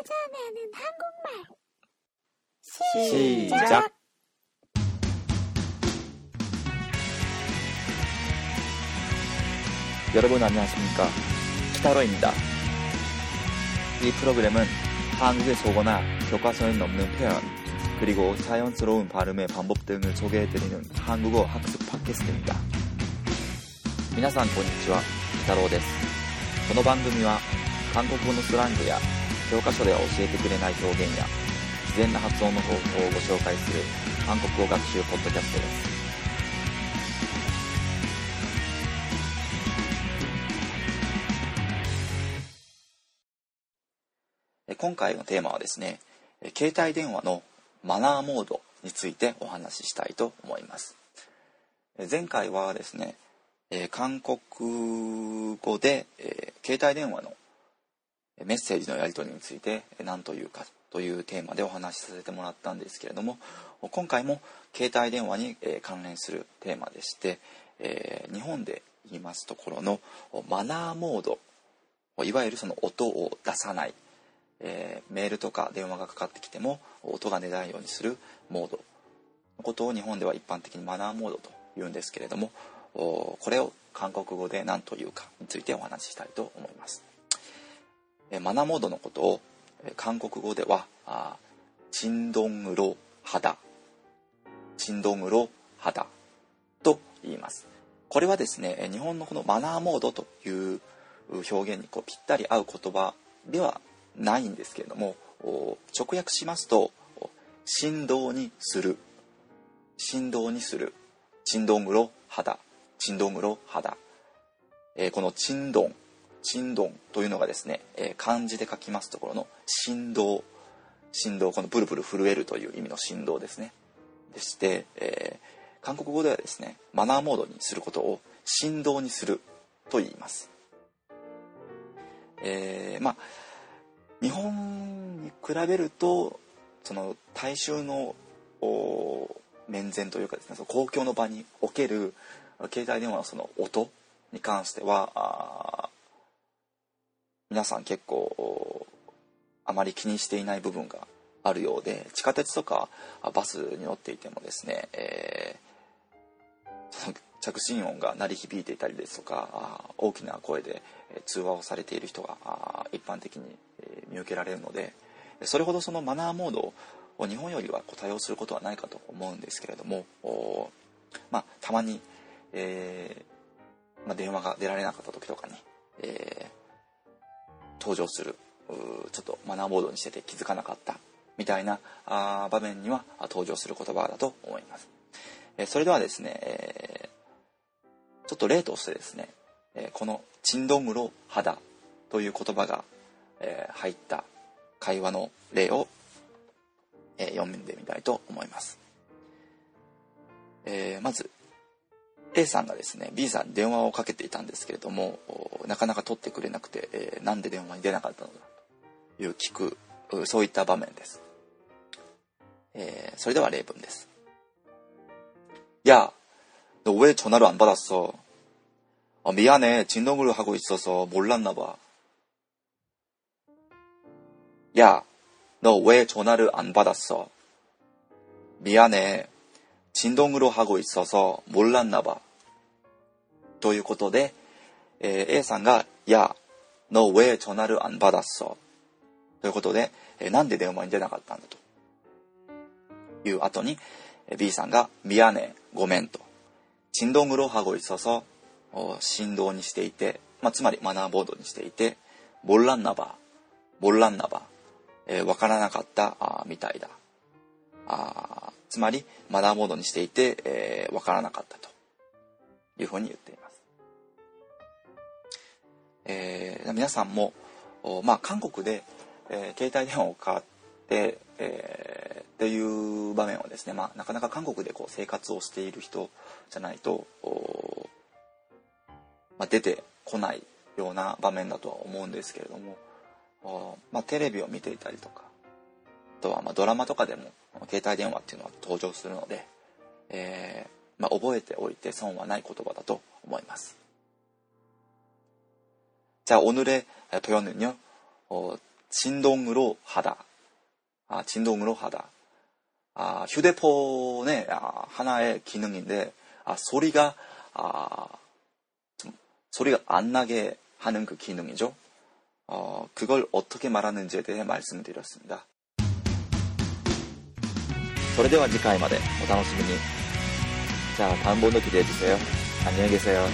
찾아내는 한국말 시작. 여러분 안녕하십니까? 키타로입니다. 이 프로그램은 한국의 속어나 교과서에 넘는 표현, 그리고 자연스러운 발음의 방법 등을 소개해드리는 한국어 학습 팟캐스트입니다. 皆さんこんにちは、キタロウです。この番組は韓国語のスラングや 教科書では教えてくれない表現や自然な発音の方法をご紹介する韓国語学習ポッドキャストです。え今回のテーマはですね、え携帯電話のマナーモードについてお話ししたいと思います。え前回はですね、えー韓国語で、えー携帯電話のメッセージのやり取りについて何というかというテーマでお話しさせてもらったんですけれども今回も携帯電話に関連するテーマでして、日本で言いますところのマナーモードいわゆるその音を出さない、メールとか電話がかかってきても音が出ないようにするモードのことを日本では一般的にマナーモードと言うんですけれどもこれを韓国語で何というかについてお話ししたいと思います。マナモードのことを韓国語ではチンドングロ肌チンドングロ肌と言います。これはですね日本のこのマナーモードという表現にこうぴったり合う言葉ではないんですけれども直訳しますと振動にする。振動にする。チンドングロ肌チンドングロ肌、え、このチンドン。振動というのがですね、えー漢字で書きますところの振動振動このブルブル震えるという意味の振動ですね。でして、えー韓国語ではですねマナーモードにすることを振動にすると言います、えーまあ日本に比べるとその大衆の面前というかですねその公共の場における携帯電話のその音に関してはあ皆さん結構あまり気にしていない部分があるようで地下鉄とかバスに乗っていてもですね、えー着信音が鳴り響いていたりですとか大きな声で通話をされている人が一般的に見受けられるのでそれほどそのマナーモードを日本よりはこう多用することはないかと思うんですけれどもまあたまに、えーまあ、電話が出られなかった時とかに、えー登場するちょっとマナーモードにしてて気づかなかったみたいなあ場面には登場する言葉だと思います。えそれではですね、えちょっと例としてですね、えこの「チンドムロ肌」という言葉が、え入った会話の例を、え読んでみたいと思います。えまず A さんがですね B さんに電話をかけていたんですけれどもおなかなか取ってくれなくて、えーなんで電話に出なかったのかという聞くうそういった場面です、えーそれでは例文です야 너 왜 전화를 안 받았어? 어, 미안해. 진동으로 하고 있어서 몰랐나 봐. 야, 너 왜 전화를 안 받았어? 미안해. 진동으로 하고 있어서 몰랐나 봐. ということで、えー A さんが、や、の 왜 전화를 안 받았어? ということで、えーなんで電話に出なかったんだという後に、えー B さんが、미안해ごめんと。진동으로 하고 있어서 お振動にしていて、まあ、つまりマナーボードにしていて、몰랐나 봐、몰랐나 봐、えーわからなかったあーみたいだ。 あつまりマナーモードにしていて、えーわからなかったというふうに言っています。えー皆さんも、まあ、韓国で、えー携帯電話を買って、えーっていう場面はですね、まあ、なかなか韓国でこう生活をしている人じゃないと、まあ、出てこないような場面だとは思うんですけれども、まあ、テレビを見ていたりとかとはまあドラマとかでも携帯電話っていうのは登場するので、えーまあ、覚えておいて損はない言葉だと思います。자 오늘의 표현은요. 어, 진동으로 하다. 아, 진동으로 하다. 아, 휴대폰의 아, 하나의 기능인데 아, 소리가 아, 좀 소리가 안 나게 하는 그 기능이죠. 어, 그걸 어떻게 말하는지에 대해 말씀드렸습니다. それでは次回までお楽しみに。じゃあ、田んぼの기대해주세요。 안녕히 계세요.